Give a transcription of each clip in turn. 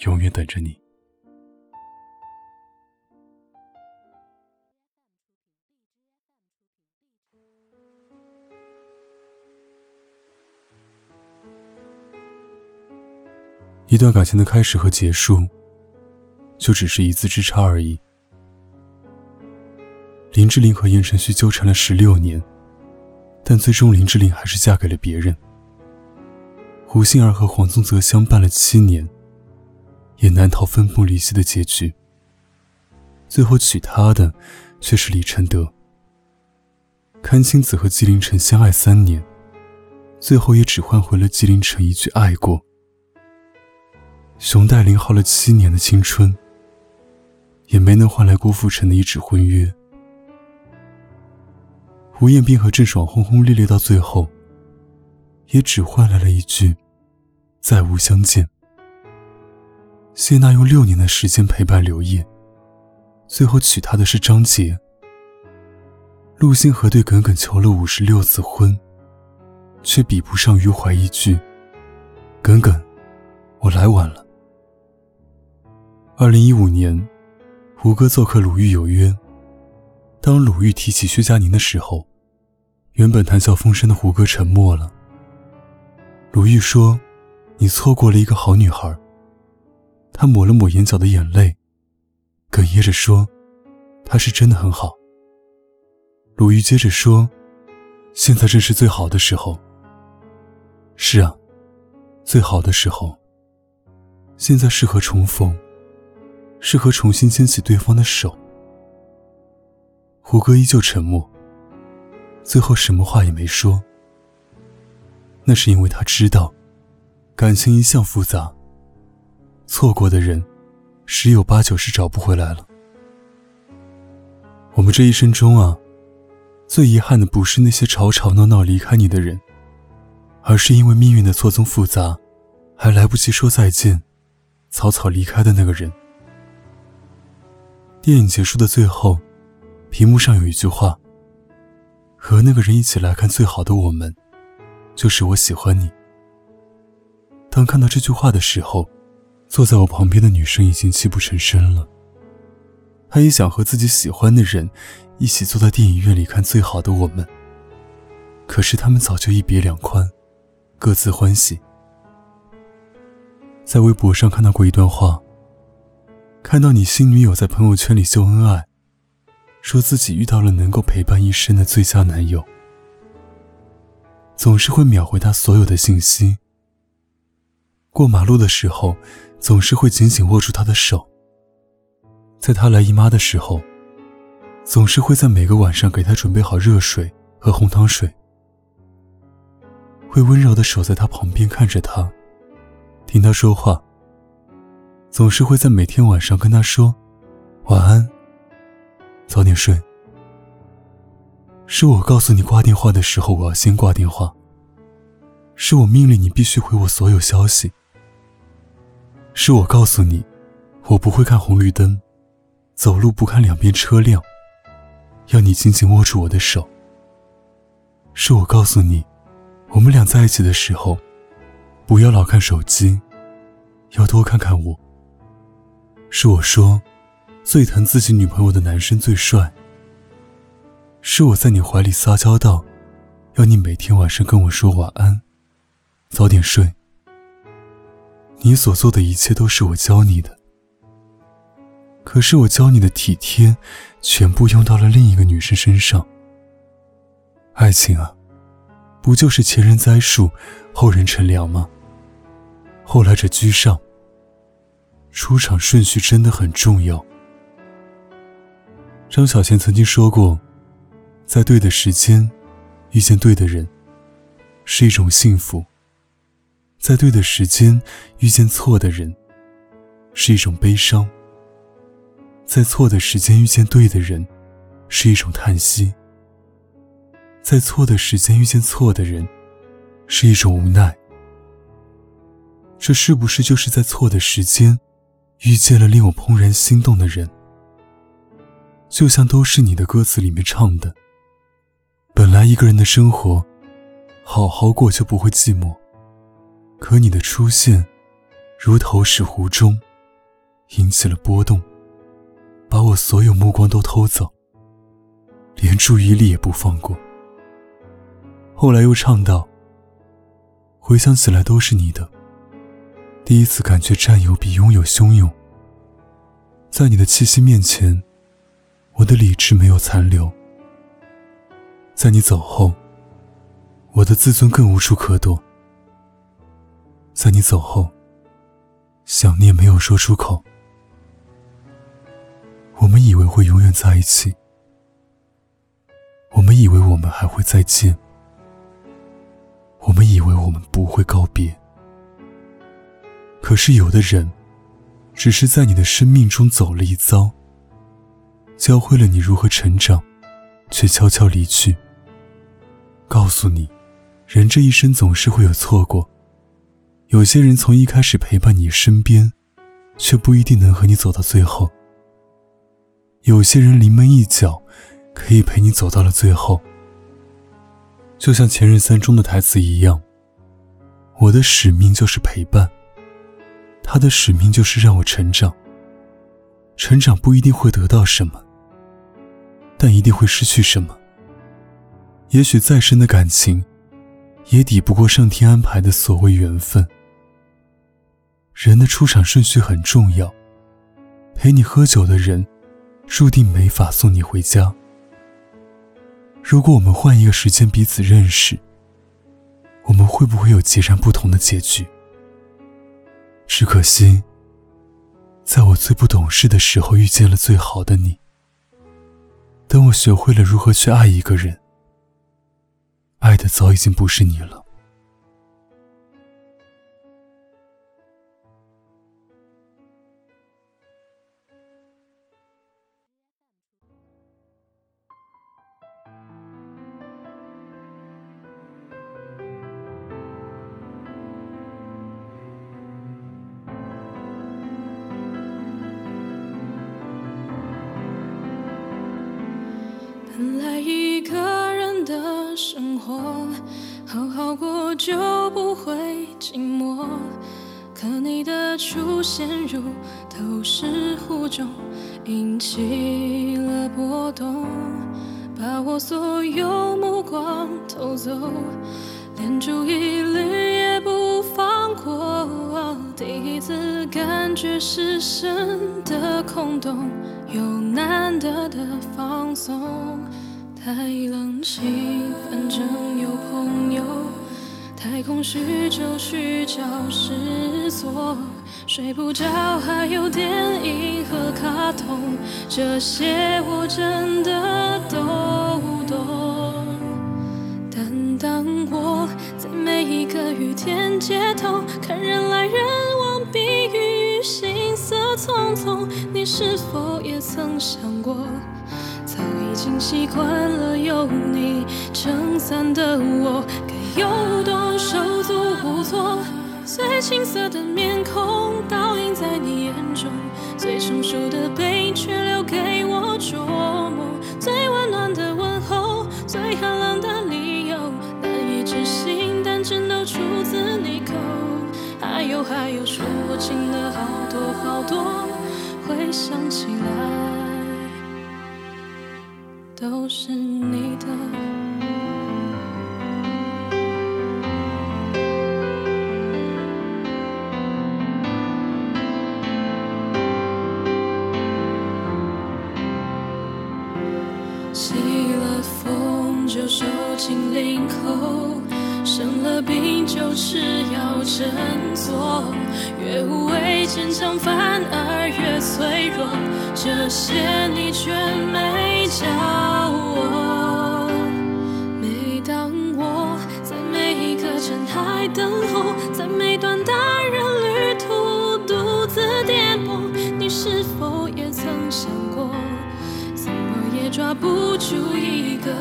永远等着你。一段感情的开始和结束，就只是一字之差而已。林志玲和言承旭纠缠了十六年，但最终林志玲还是嫁给了别人。胡杏儿和黄宗泽相伴了七年。也难逃分崩离析的结局。最后娶她的却是李承德。阚清子和纪凌尘相爱三年，最后也只换回了纪凌尘一句“爱过”。熊黛林耗了七年的青春，也没能换来郭富城的一纸婚约。胡彦斌和郑爽轰轰烈烈到最后，也只换来了一句“再无相见”。谢娜用六年的时间陪伴刘烨，最后娶她的是张杰。陆星河对耿耿求了五十六次婚，却比不上余淮一句：“耿耿，我来晚了。”二零一五年，胡歌做客鲁豫有约。当鲁豫提起薛佳凝的时候，原本谈笑风生的胡歌沉默了。鲁豫说：“你错过了一个好女孩。”他抹了抹眼角的眼泪，哽咽着说：“他是真的很好。”鲁豫接着说：“现在正是最好的时候。”是啊，最好的时候。现在适合重逢，适合重新牵起对方的手。胡歌依旧沉默，最后什么话也没说。那是因为他知道，感情一向复杂。错过的人，十有八九是找不回来了。我们这一生中啊，最遗憾的不是那些吵吵闹闹离开你的人，而是因为命运的错综复杂，还来不及说再见，草草离开的那个人。电影结束的最后，屏幕上有一句话：“和那个人一起来看最好的我们，就是我喜欢你。”当看到这句话的时候。坐在我旁边的女生已经泣不成声了。她也想和自己喜欢的人一起坐在电影院里看《最好的我们》，可是他们早就一别两宽，各自欢喜。在微博上看到过一段话：看到你新女友在朋友圈里秀恩爱，说自己遇到了能够陪伴一生的最佳男友，总是会秒回他所有的信息。过马路的时候。总是会紧紧握住他的手，在他来姨妈的时候，总是会在每个晚上给他准备好热水和红糖水，会温柔的守在他旁边看着他，听他说话。总是会在每天晚上跟他说晚安，早点睡。是我告诉你挂电话的时候我要先挂电话，是我命令你必须回我所有消息。是我告诉你，我不会看红绿灯，走路不看两边车辆，要你紧紧握住我的手。是我告诉你，我们俩在一起的时候，不要老看手机，要多看看我。是我说，最疼自己女朋友的男生最帅。是我在你怀里撒娇道，要你每天晚上跟我说晚安，早点睡。你所做的一切都是我教你的，可是我教你的体贴，全部用到了另一个女生身上。爱情啊，不就是前人栽树，后人乘凉吗？后来者居上。出场顺序真的很重要。张小娴曾经说过，在对的时间遇见对的人，是一种幸福。在对的时间遇见错的人，是一种悲伤；在错的时间遇见对的人，是一种叹息；在错的时间遇见错的人，是一种无奈。这是不是就是在错的时间，遇见了令我怦然心动的人？就像都是你的歌词里面唱的：“本来一个人的生活，好好过就不会寂寞。可你的出现，如投石湖中，引起了波动，把我所有目光都偷走，连注意力也不放过。”后来又唱道：“回想起来都是你的。”第一次感觉占有比拥有汹涌，在你的气息面前，我的理智没有残留。在你走后，我的自尊更无处可躲。在你走后，想念没有说出口。我们以为会永远在一起，我们以为我们还会再见，我们以为我们不会告别。可是有的人，只是在你的生命中走了一遭，教会了你如何成长，却悄悄离去。告诉你，人这一生总是会有错过。有些人从一开始陪伴你身边，却不一定能和你走到最后。有些人临门一脚，可以陪你走到了最后。就像《前任三》中的台词一样，我的使命就是陪伴。他的使命就是让我成长。成长不一定会得到什么，但一定会失去什么。也许再深的感情，也抵不过上天安排的所谓缘分。人的出场顺序很重要，陪你喝酒的人，注定没法送你回家。如果我们换一个时间彼此认识，我们会不会有截然不同的结局？只可惜，在我最不懂事的时候遇见了最好的你。等我学会了如何去爱一个人，爱的早已经不是你了。一个人的生活，好好过就不会寂寞。可你的出现如投石湖中，引起了波动，把我所有目光偷走，连注意力也不放过。第一次感觉失神的空洞，有难得的放松。太冷清，反正有朋友；太空虚，就去找事做。睡不着，还有电影和卡通，这些我真的都懂。但当我在每一个雨天街头，看人来人往，避雨行色匆匆，你是否也曾想过？早已经习惯了有你撑伞的我，该有多手足无措？最青涩的面孔倒映在你眼中，最成熟的背影却留给我琢磨。最温暖的问候，最寒冷的理由，难以置信，但真都出自你口。还有还有说不清的好多好多，回想起来。都是你的。起了风就收紧领口，生了病就吃药振作。越无畏坚强，反而越脆弱。这些你却没笑我每当我在每一个尘埃等候，在每段大人旅途独自颠簸，你是否也曾想过，怎么也抓不住一个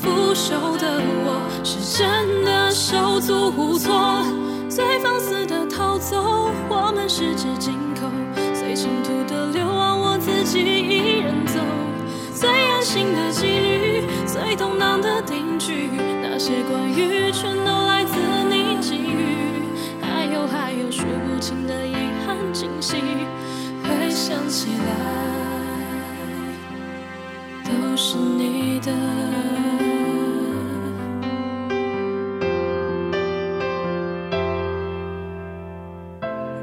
腐朽的我，是真的手足无措，最放肆的逃走，我们十指紧扣，最尘土的流亡我自己。心的几率，最动荡的定局，那些关于全都来自你给予。还有还有数不清的遗憾惊喜，回想起来。都是你的。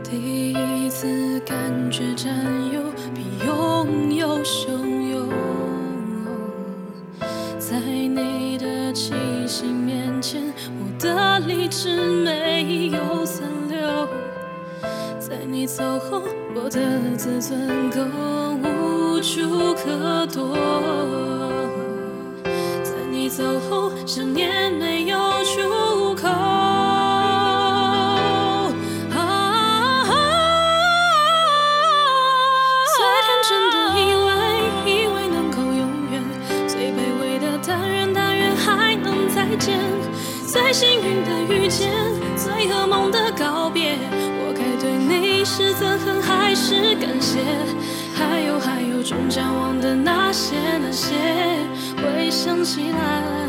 第一次感觉占有比拥有汹走后，我的自尊更无处可躲。在你走后，想念没有出口。最天真的以为，以为能够永远；最卑微的但愿，但愿还能再见。最幸运的遇见，最噩梦的告别。是憎恨还是感谢？还有还有，终将忘的那些那些，回想起来，